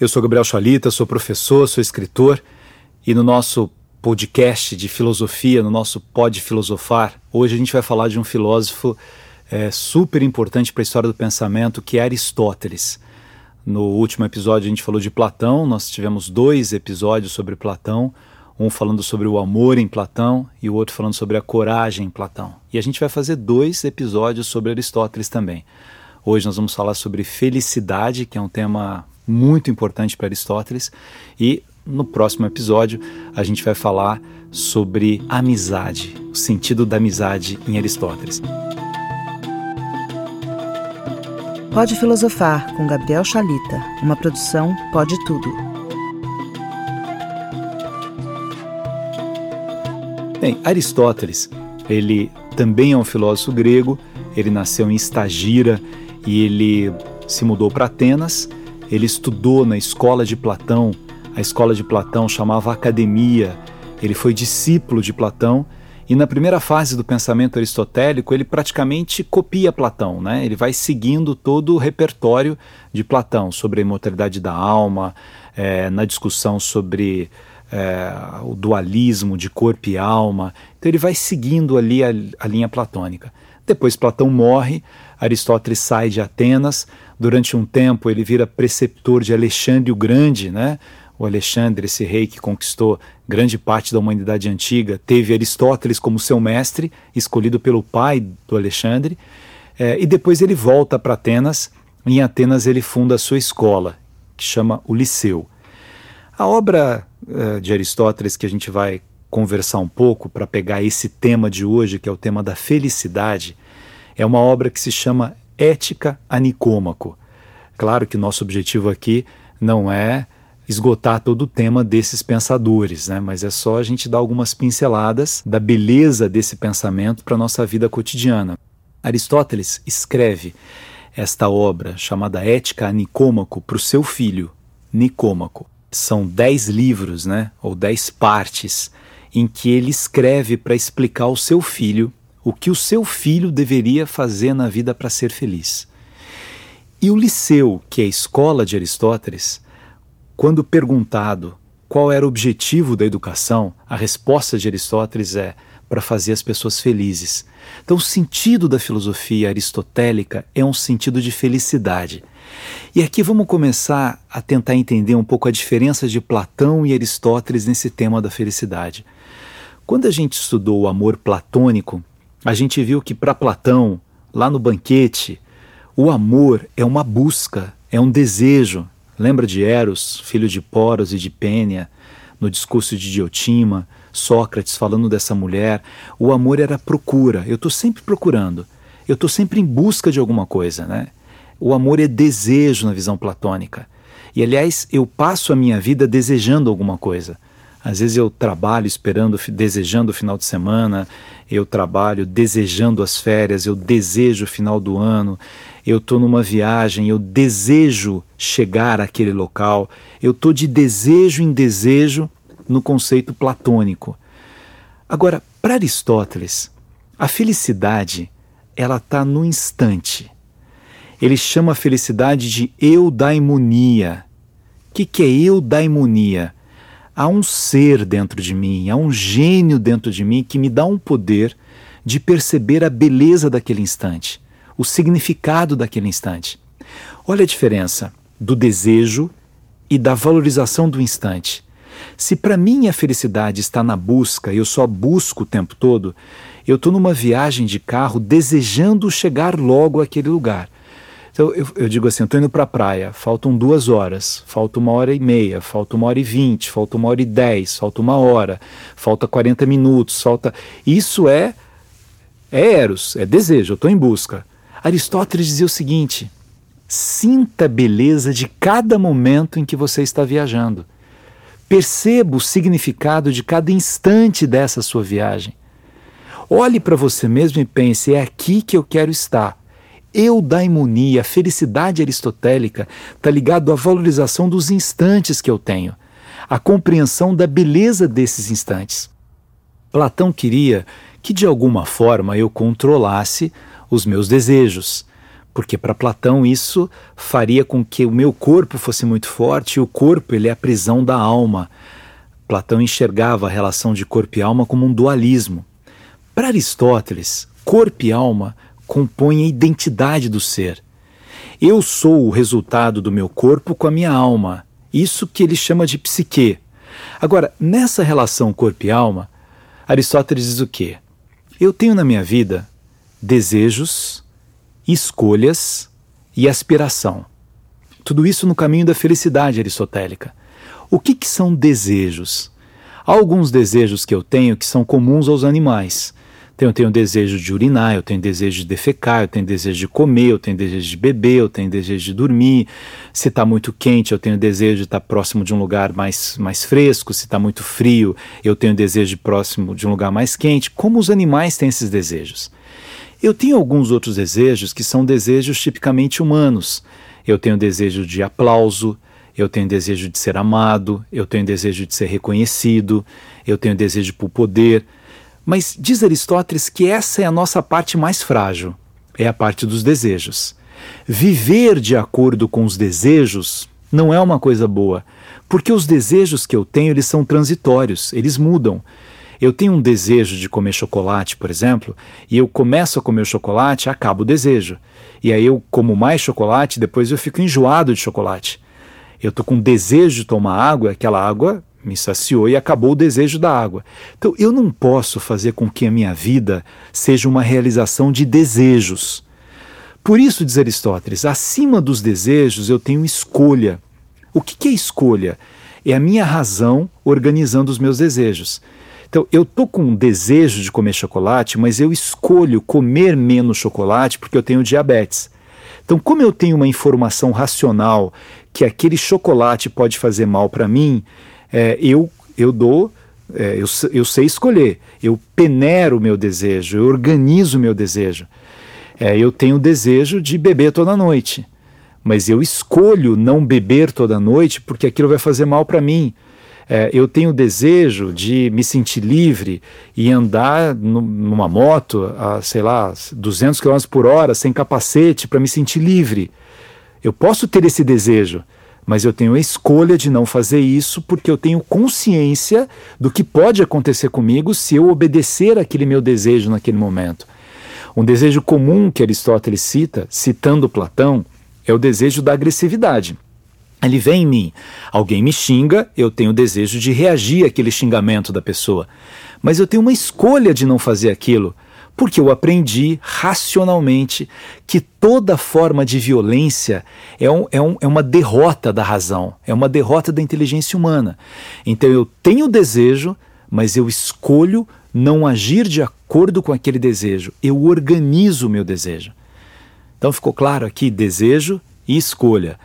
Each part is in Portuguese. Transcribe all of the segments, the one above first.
Eu sou Gabriel Chalita, sou professor, sou escritor e no nosso podcast de filosofia, no nosso Pod Filosofar, hoje a gente vai falar de um filósofo é, super importante para a história do pensamento, que é Aristóteles. No último episódio a gente falou de Platão, nós tivemos dois episódios sobre Platão, um falando sobre o amor em Platão e o outro falando sobre a coragem em Platão. E a gente vai fazer dois episódios sobre Aristóteles também. Hoje nós vamos falar sobre felicidade, que é um tema muito importante para Aristóteles, e no próximo episódio a gente vai falar sobre amizade, o sentido da amizade em Aristóteles. Pode Filosofar com Gabriel Chalita, uma produção Pode Tudo. Bem, Aristóteles, ele também é um filósofo grego, ele nasceu em Estagira e ele se mudou para Atenas ele estudou na escola de Platão, a escola de Platão chamava Academia. Ele foi discípulo de Platão e na primeira fase do pensamento aristotélico ele praticamente copia Platão, né? Ele vai seguindo todo o repertório de Platão sobre a imortalidade da alma, é, na discussão sobre é, o dualismo de corpo e alma. Então ele vai seguindo ali a, a linha platônica. Depois Platão morre, Aristóteles sai de Atenas, Durante um tempo ele vira preceptor de Alexandre o Grande, né? O Alexandre, esse rei que conquistou grande parte da humanidade antiga, teve Aristóteles como seu mestre, escolhido pelo pai do Alexandre, é, e depois ele volta para Atenas. Em Atenas ele funda a sua escola, que chama o Liceu. A obra é, de Aristóteles que a gente vai conversar um pouco para pegar esse tema de hoje, que é o tema da felicidade, é uma obra que se chama ética a Nicômaco. Claro que nosso objetivo aqui não é esgotar todo o tema desses pensadores, né? mas é só a gente dar algumas pinceladas da beleza desse pensamento para a nossa vida cotidiana. Aristóteles escreve esta obra chamada Ética a Nicômaco para o seu filho, Nicômaco. São dez livros, né? ou dez partes, em que ele escreve para explicar ao seu filho o que o seu filho deveria fazer na vida para ser feliz. E o Liceu, que é a escola de Aristóteles, quando perguntado qual era o objetivo da educação, a resposta de Aristóteles é para fazer as pessoas felizes. Então, o sentido da filosofia aristotélica é um sentido de felicidade. E aqui vamos começar a tentar entender um pouco a diferença de Platão e Aristóteles nesse tema da felicidade. Quando a gente estudou o amor platônico, a gente viu que para Platão, lá no banquete, o amor é uma busca, é um desejo. Lembra de Eros, filho de Poros e de Pênia, no discurso de Diotima, Sócrates falando dessa mulher? O amor era procura, eu estou sempre procurando, eu estou sempre em busca de alguma coisa, né? O amor é desejo na visão platônica. E aliás, eu passo a minha vida desejando alguma coisa. Às vezes eu trabalho esperando, desejando o final de semana, eu trabalho desejando as férias, eu desejo o final do ano, eu estou numa viagem, eu desejo chegar àquele local, eu estou de desejo em desejo no conceito platônico. Agora, para Aristóteles, a felicidade ela está no instante. Ele chama a felicidade de eudaimonia. O que, que é eudaimonia? Há um ser dentro de mim, há um gênio dentro de mim que me dá um poder de perceber a beleza daquele instante, o significado daquele instante. Olha a diferença do desejo e da valorização do instante. Se para mim a felicidade está na busca, eu só busco o tempo todo, eu estou numa viagem de carro desejando chegar logo àquele lugar. Então eu, eu digo assim, eu estou indo para a praia, faltam duas horas, falta uma hora e meia, falta uma hora e vinte, falta uma hora e dez, falta uma hora, falta 40 minutos, falta. Isso é, é eros, é desejo, eu estou em busca. Aristóteles dizia o seguinte: sinta a beleza de cada momento em que você está viajando. Perceba o significado de cada instante dessa sua viagem. Olhe para você mesmo e pense: é aqui que eu quero estar eudaimonia, a felicidade aristotélica, está ligado à valorização dos instantes que eu tenho, à compreensão da beleza desses instantes. Platão queria que de alguma forma eu controlasse os meus desejos, porque para Platão isso faria com que o meu corpo fosse muito forte e o corpo ele é a prisão da alma. Platão enxergava a relação de corpo e alma como um dualismo. Para Aristóteles, corpo e alma compõem a identidade do ser. Eu sou o resultado do meu corpo com a minha alma. Isso que ele chama de psique. Agora, nessa relação corpo e alma, Aristóteles diz o quê? Eu tenho na minha vida desejos, escolhas e aspiração. Tudo isso no caminho da felicidade aristotélica. O que, que são desejos? Há alguns desejos que eu tenho que são comuns aos animais. Então, eu tenho desejo de urinar, eu tenho desejo de defecar, eu tenho desejo de comer, eu tenho desejo de beber, eu tenho desejo de dormir. Se está muito quente, eu tenho desejo de estar próximo de um lugar mais, mais fresco. Se está muito frio, eu tenho desejo de próximo de um lugar mais quente. Como os animais têm esses desejos? Eu tenho alguns outros desejos que são desejos tipicamente humanos. Eu tenho desejo de aplauso, eu tenho desejo de ser amado, eu tenho desejo de ser reconhecido, eu tenho desejo por poder. Mas diz Aristóteles que essa é a nossa parte mais frágil, é a parte dos desejos. Viver de acordo com os desejos não é uma coisa boa, porque os desejos que eu tenho eles são transitórios, eles mudam. Eu tenho um desejo de comer chocolate, por exemplo, e eu começo a comer chocolate, acaba o desejo. E aí eu como mais chocolate, depois eu fico enjoado de chocolate. Eu estou com desejo de tomar água, aquela água me saciou e acabou o desejo da água. Então eu não posso fazer com que a minha vida seja uma realização de desejos. Por isso, diz Aristóteles, acima dos desejos eu tenho escolha. O que, é escolha? É a minha razão organizando os meus desejos. Então, eu tô com um desejo de comer chocolate, mas eu escolho comer menos chocolate porque eu tenho diabetes. Então, como eu tenho uma informação racional que aquele chocolate pode fazer mal para mim, é, eu, eu dou, é, eu, eu sei escolher, eu peneiro o meu desejo, eu organizo o meu desejo. É, eu tenho o desejo de beber toda noite, mas eu escolho não beber toda noite porque aquilo vai fazer mal para mim é, eu tenho o desejo de me sentir livre e andar numa moto a, sei lá, 200 km por hora, sem capacete, para me sentir livre. Eu posso ter esse desejo, mas eu tenho a escolha de não fazer isso porque eu tenho consciência do que pode acontecer comigo se eu obedecer aquele meu desejo naquele momento. Um desejo comum que Aristóteles cita, citando Platão, é o desejo da agressividade. Ele vem em mim. Alguém me xinga, eu tenho o desejo de reagir àquele xingamento da pessoa. Mas eu tenho uma escolha de não fazer aquilo, porque eu aprendi racionalmente que toda forma de violência é, um, é, um, é uma derrota da razão, é uma derrota da inteligência humana. Então eu tenho desejo, mas eu escolho não agir de acordo com aquele desejo. Eu organizo o meu desejo. Então ficou claro aqui: desejo e escolha.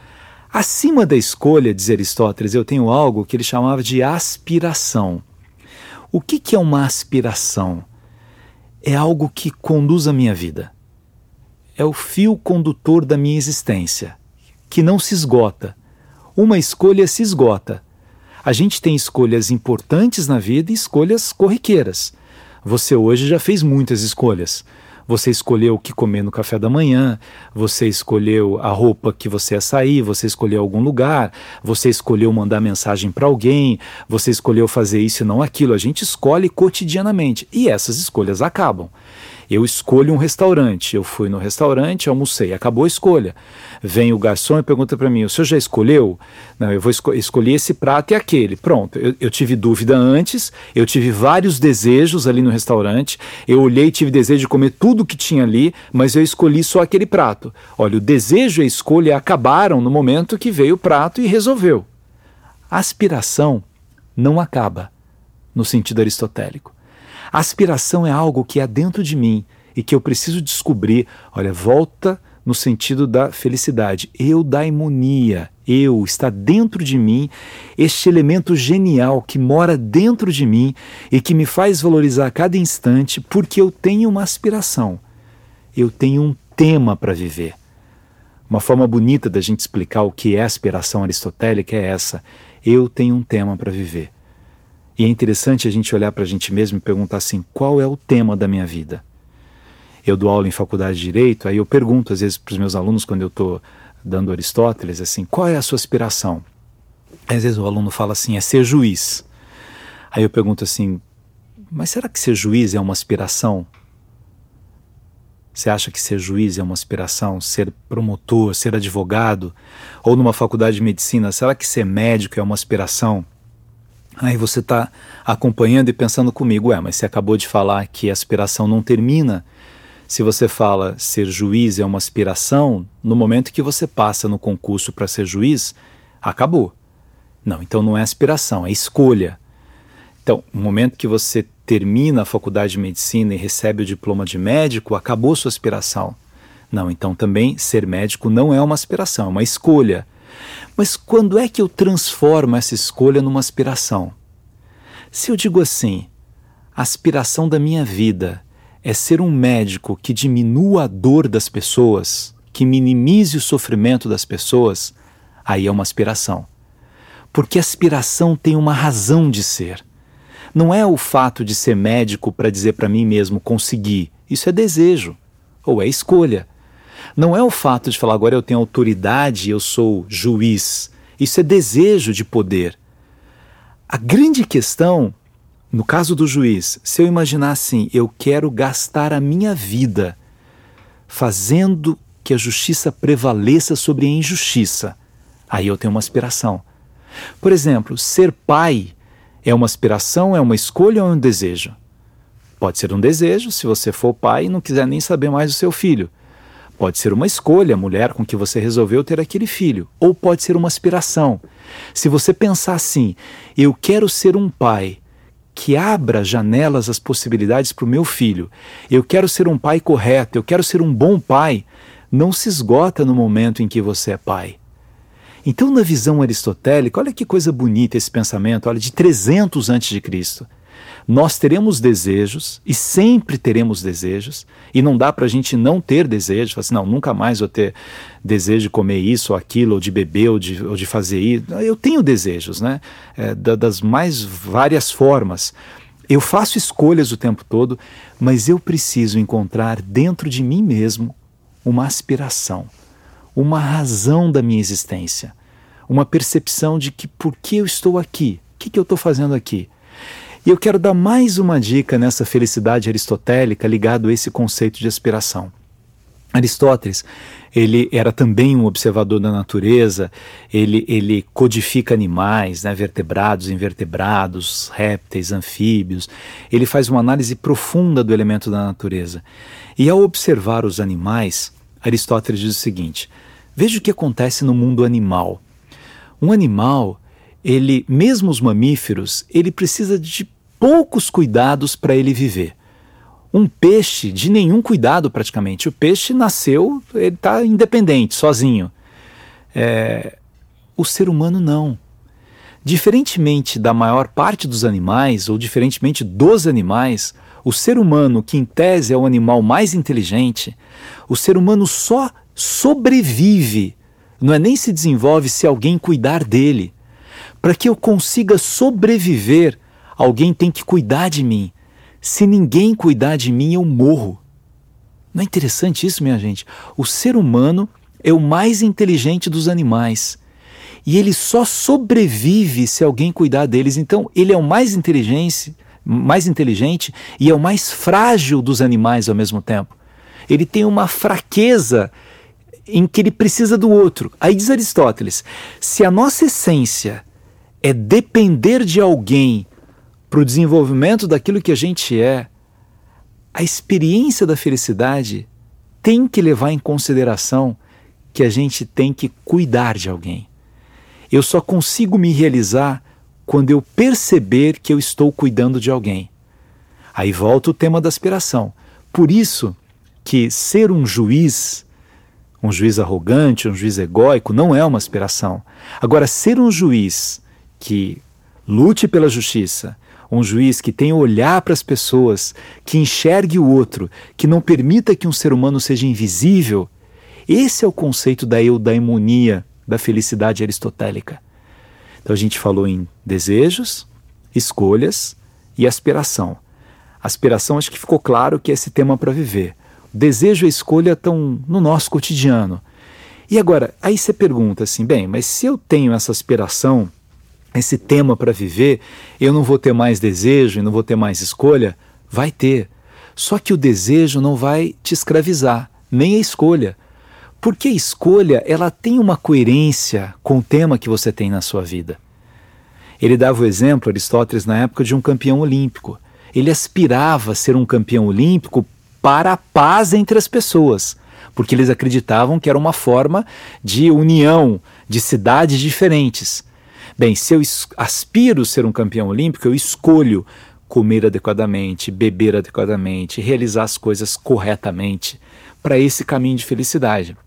Acima da escolha, diz Aristóteles, eu tenho algo que ele chamava de aspiração. O que, que é uma aspiração? É algo que conduz a minha vida. É o fio condutor da minha existência, que não se esgota. Uma escolha se esgota. A gente tem escolhas importantes na vida e escolhas corriqueiras. Você hoje já fez muitas escolhas. Você escolheu o que comer no café da manhã, você escolheu a roupa que você ia sair, você escolheu algum lugar, você escolheu mandar mensagem para alguém, você escolheu fazer isso e não aquilo. A gente escolhe cotidianamente e essas escolhas acabam. Eu escolho um restaurante, eu fui no restaurante, almocei, acabou a escolha. Vem o garçom e pergunta para mim: o senhor já escolheu? Não, eu vou esco escolher esse prato e aquele. Pronto, eu, eu, tive dúvida antes, eu tive vários desejos ali no restaurante, eu olhei e tive desejo de comer tudo que tinha ali, mas eu escolhi só aquele prato. Olha, o desejo e a escolha acabaram no momento que veio o prato e resolveu. A aspiração não acaba, no sentido aristotélico. A aspiração é algo que é dentro de mim e que eu preciso descobrir. Olha, volta no sentido da felicidade. Eu, daimonia, eu, está dentro de mim este elemento genial que mora dentro de mim e que me faz valorizar cada instante porque eu tenho uma aspiração. Eu tenho um tema para viver. Uma forma bonita da gente explicar o que é aspiração aristotélica é essa. Eu tenho um tema para viver. E é interessante a gente olhar para a gente mesmo e perguntar assim: qual é o tema da minha vida? eu dou aula em faculdade de direito, aí eu pergunto às vezes para os meus alunos quando eu estou dando Aristóteles assim, qual é a sua aspiração? Às vezes o aluno fala assim, é ser juiz. Aí eu pergunto assim, mas será que ser juiz é uma aspiração? Você acha que ser juiz é uma aspiração? Ser promotor, ser advogado? Ou numa faculdade de medicina, será que ser médico é uma aspiração? Aí você está acompanhando e pensando comigo, é, mas você acabou de falar que a aspiração não termina. Se você fala ser juiz é uma aspiração, no momento que você passa no concurso para ser juiz, acabou. Não, então não é aspiração, é escolha. Então, no momento que você termina a faculdade de medicina e recebe o diploma de médico, acabou sua aspiração. Não, então também ser médico não é uma aspiração, é uma escolha. Mas quando é que eu transformo essa escolha numa aspiração? Se eu digo assim, a aspiração da minha vida é ser um médico que diminua a dor das pessoas, que minimize o sofrimento das pessoas, aí é uma aspiração. Porque aspiração tem uma razão de ser. Não é o fato de ser médico para dizer para mim mesmo consegui. Isso é desejo ou é escolha. Não é o fato de falar agora eu tenho autoridade, eu sou juiz. Isso é desejo de poder. A grande questão, no caso do juiz, se eu imaginar assim, eu quero gastar a minha vida fazendo que a justiça prevaleça sobre a injustiça, aí eu tenho uma aspiração. Por exemplo, ser pai é uma aspiração, é uma escolha ou é um desejo? Pode ser um desejo se você for pai e não quiser nem saber mais do seu filho. Pode ser uma escolha, a mulher com que você resolveu ter aquele filho, ou pode ser uma aspiração. Se você pensar assim, eu quero ser um pai que abra janelas às possibilidades para o meu filho, eu quero ser um pai correto, eu quero ser um bom pai, não se esgota no momento em que você é pai. Então, na visão aristotélica, olha que coisa bonita esse pensamento, olha, de 300 a.C nós teremos desejos e sempre teremos desejos, e não dá para a gente não ter desejos, assim, não, nunca mais vou ter desejo de comer isso ou aquilo, ou de beber, ou de, ou de fazer isso. Eu tenho desejos, né? É, das mais várias formas. Eu faço escolhas o tempo todo, mas eu preciso encontrar dentro de mim mesmo uma aspiração, uma razão da minha existência, uma percepção de que por que eu estou aqui, o que, que eu estou fazendo aqui. E eu quero dar mais uma dica nessa felicidade aristotélica ligado a esse conceito de aspiração. Aristóteles, ele era também um observador da natureza, ele, ele codifica animais, né, vertebrados, invertebrados, répteis, anfíbios. Ele faz uma análise profunda do elemento da natureza. E ao observar os animais, Aristóteles diz o seguinte: veja o que acontece no mundo animal. Um animal, ele, mesmo os mamíferos, ele precisa de poucos cuidados para ele viver. Um peixe de nenhum cuidado praticamente. O peixe nasceu, ele está independente, sozinho. É, o ser humano não. Diferentemente da maior parte dos animais, ou diferentemente dos animais, o ser humano, que em tese é o animal mais inteligente, o ser humano só sobrevive, não é nem se desenvolve se alguém cuidar dele. Para que eu consiga sobreviver, alguém tem que cuidar de mim. Se ninguém cuidar de mim, eu morro. Não é interessante isso, minha gente? O ser humano é o mais inteligente dos animais. E ele só sobrevive se alguém cuidar deles. Então, ele é o mais inteligente, mais inteligente e é o mais frágil dos animais ao mesmo tempo. Ele tem uma fraqueza em que ele precisa do outro. Aí diz Aristóteles: se a nossa essência é depender de alguém para o desenvolvimento daquilo que a gente é, a experiência da felicidade tem que levar em consideração que a gente tem que cuidar de alguém. Eu só consigo me realizar quando eu perceber que eu estou cuidando de alguém. Aí volta o tema da aspiração. Por isso que ser um juiz, um juiz arrogante, um juiz egóico, não é uma aspiração. Agora, ser um juiz que lute pela justiça, um juiz que tenha olhar para as pessoas, que enxergue o outro, que não permita que um ser humano seja invisível, esse é o conceito da eudaimonia, da felicidade aristotélica. Então a gente falou em desejos, escolhas e aspiração. Aspiração acho que ficou claro que é esse tema para viver. Desejo e escolha estão no nosso cotidiano. E agora, aí você pergunta assim: bem, mas se eu tenho essa aspiração, esse tema para viver, eu não vou ter mais desejo e não vou ter mais escolha? Vai ter. Só que o desejo não vai te escravizar, nem a escolha. Porque a escolha, ela tem uma coerência com o tema que você tem na sua vida. Ele dava o exemplo, Aristóteles, na época, de um campeão olímpico. Ele aspirava a ser um campeão olímpico para a paz entre as pessoas, porque eles acreditavam que era uma forma de união de cidades diferentes. Bem, se eu aspiro ser um campeão olímpico, eu escolho comer adequadamente, beber adequadamente, realizar as coisas corretamente para esse caminho de felicidade.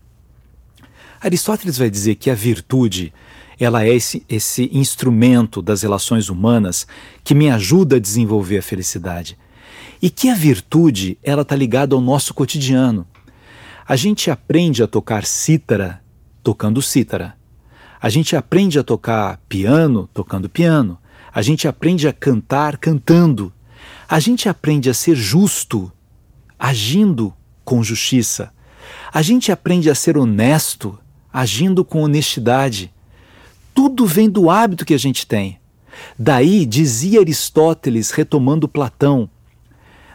Aristóteles vai dizer que a virtude ela é esse, esse instrumento das relações humanas que me ajuda a desenvolver a felicidade. E que a virtude ela está ligada ao nosso cotidiano. A gente aprende a tocar cítara tocando cítara. A gente aprende a tocar piano tocando piano. A gente aprende a cantar cantando. A gente aprende a ser justo agindo com justiça. A gente aprende a ser honesto agindo com honestidade. Tudo vem do hábito que a gente tem. Daí, dizia Aristóteles, retomando Platão,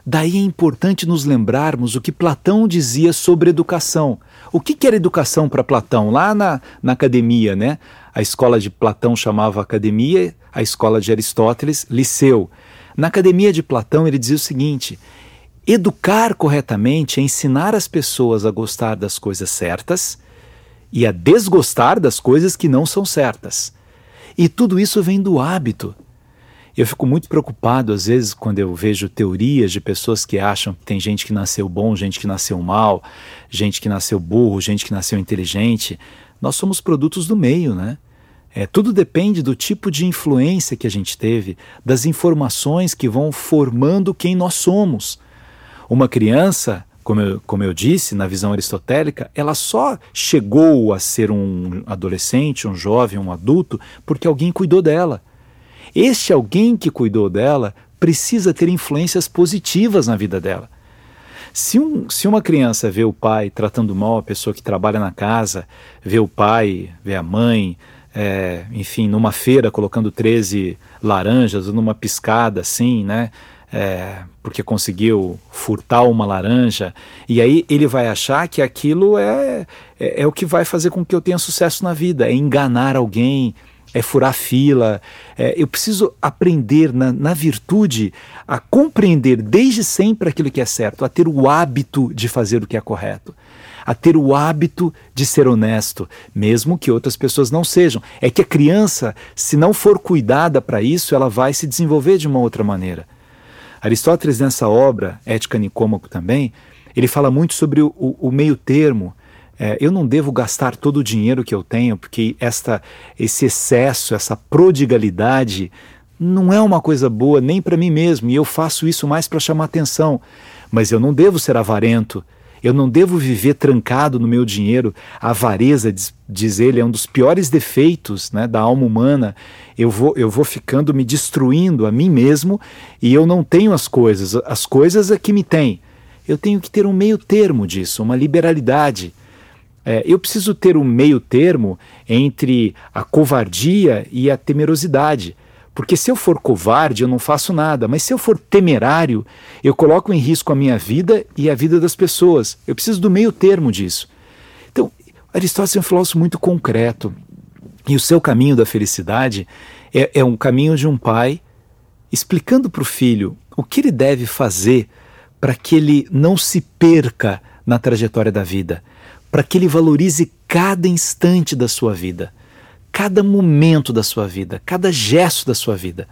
daí é importante nos lembrarmos o que Platão dizia sobre educação. O que, que era educação para Platão? Lá na, na academia, né? A escola de Platão chamava academia, a escola de Aristóteles, liceu. Na academia de Platão, ele dizia o seguinte: educar corretamente é ensinar as pessoas a gostar das coisas certas e a desgostar das coisas que não são certas. E tudo isso vem do hábito. Eu fico muito preocupado às vezes quando eu vejo teorias de pessoas que acham que tem gente que nasceu bom, gente que nasceu mal, gente que nasceu burro, gente que nasceu inteligente. Nós somos produtos do meio, né? É, tudo depende do tipo de influência que a gente teve, das informações que vão formando quem nós somos. Uma criança, como eu, como eu disse, na visão aristotélica, ela só chegou a ser um adolescente, um jovem, um adulto, porque alguém cuidou dela. Este alguém que cuidou dela precisa ter influências positivas na vida dela. Se, um, se uma criança vê o pai tratando mal a pessoa que trabalha na casa, vê o pai, vê a mãe, é, enfim, numa feira colocando 13 laranjas, numa piscada assim, né? É, porque conseguiu furtar uma laranja, e aí ele vai achar que aquilo é, é, é, o que vai fazer com que eu tenha sucesso na vida, é enganar alguém, é furar fila. É, eu preciso aprender na, na virtude a compreender desde sempre aquilo que é certo, a ter o hábito de fazer o que é correto a ter o hábito de ser honesto, mesmo que outras pessoas não sejam. É que a criança, se não for cuidada para isso, ela vai se desenvolver de uma outra maneira. Aristóteles, nessa obra, Ética Nicômaco também, ele fala muito sobre o, o, o meio termo é, eu não devo gastar todo o dinheiro que eu tenho, porque esta, esse excesso, essa prodigalidade, não é uma coisa boa nem para mim mesmo, e eu faço isso mais para chamar atenção. Mas eu não devo ser avarento, eu não devo viver trancado no meu dinheiro. A avareza, diz, diz ele, é um dos piores defeitos né, da alma humana. Eu vou, eu vou ficando me destruindo a mim mesmo e eu não tenho as coisas. As coisas é que me têm. Eu tenho que ter um meio termo disso, uma liberalidade. É, eu preciso ter um meio termo entre a covardia e a temerosidade. Porque se eu for covarde, eu não faço nada, mas se eu for temerário, eu coloco em risco a minha vida e a vida das pessoas. Eu preciso do meio termo disso. Então, Aristóteles é um filósofo muito concreto. E o seu caminho da felicidade é, é um caminho de um pai explicando para o filho o que ele deve fazer para que ele não se perca na trajetória da vida para que ele valorize cada instante da sua vida, cada momento da sua vida, cada gesto da sua vida.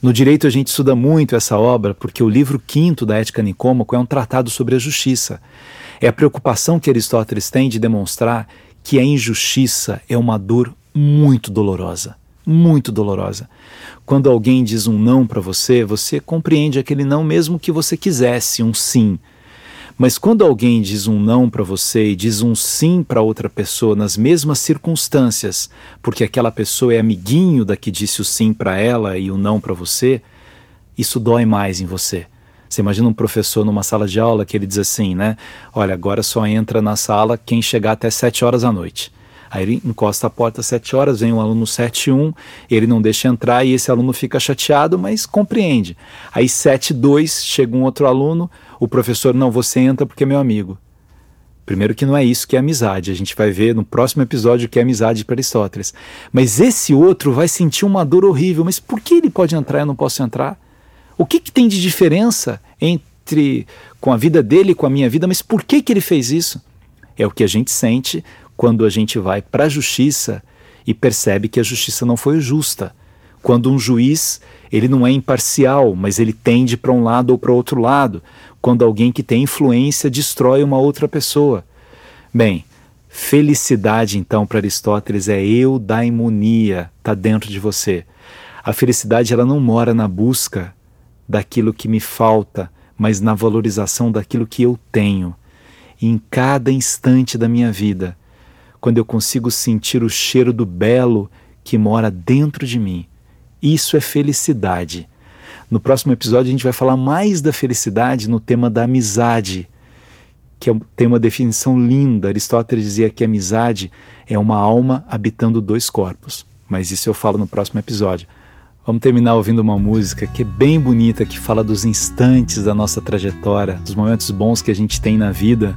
No direito a gente estuda muito essa obra porque o livro quinto da Ética Nicômaco é um tratado sobre a justiça. É a preocupação que Aristóteles tem de demonstrar que a injustiça é uma dor muito dolorosa, muito dolorosa. Quando alguém diz um não para você, você compreende aquele não mesmo que você quisesse um sim. Mas quando alguém diz um não para você e diz um sim para outra pessoa nas mesmas circunstâncias, porque aquela pessoa é amiguinho da que disse o sim para ela e o não para você, isso dói mais em você. Você imagina um professor numa sala de aula que ele diz assim, né? Olha, agora só entra na sala quem chegar até 7 horas da noite. Aí ele encosta a porta às 7 horas, vem um aluno 7 1, ele não deixa entrar e esse aluno fica chateado, mas compreende. Aí 7 2, chega um outro aluno, o professor, não, você entra porque é meu amigo. Primeiro que não é isso que é amizade, a gente vai ver no próximo episódio que é amizade para Aristóteles. Mas esse outro vai sentir uma dor horrível, mas por que ele pode entrar e eu não posso entrar? O que, que tem de diferença entre com a vida dele e com a minha vida, mas por que, que ele fez isso? É o que a gente sente quando a gente vai para a justiça e percebe que a justiça não foi justa. Quando um juiz, ele não é imparcial, mas ele tende para um lado ou para outro lado. Quando alguém que tem influência destrói uma outra pessoa. Bem, felicidade então para Aristóteles é eudaimonia, está dentro de você. A felicidade ela não mora na busca daquilo que me falta, mas na valorização daquilo que eu tenho. Em cada instante da minha vida, quando eu consigo sentir o cheiro do belo que mora dentro de mim. Isso é felicidade. No próximo episódio a gente vai falar mais da felicidade no tema da amizade, que é tem uma definição linda. Aristóteles dizia que amizade é uma alma habitando dois corpos. Mas isso eu falo no próximo episódio. Vamos terminar ouvindo uma música que é bem bonita, que fala dos instantes da nossa trajetória, dos momentos bons que a gente tem na vida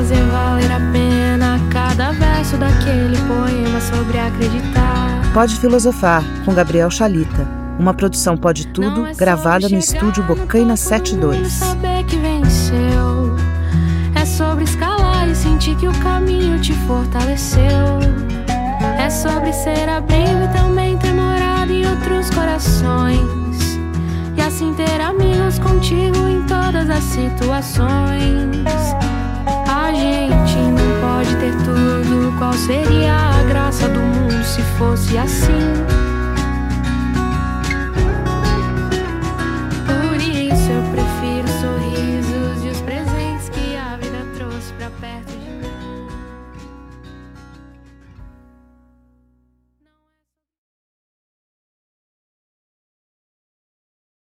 Fazer valer a pena cada verso daquele poema sobre acreditar. Pode Filosofar, com Gabriel Chalita. Uma produção Pode Tudo, é gravada no estúdio Bocaina 72. saber que venceu. É sobre escalar e sentir que o caminho te fortaleceu. É sobre ser abrigo e também ter morado em outros corações. E assim ter amigos contigo em todas as situações. A gente não pode ter tudo. Qual seria a graça do mundo se fosse assim?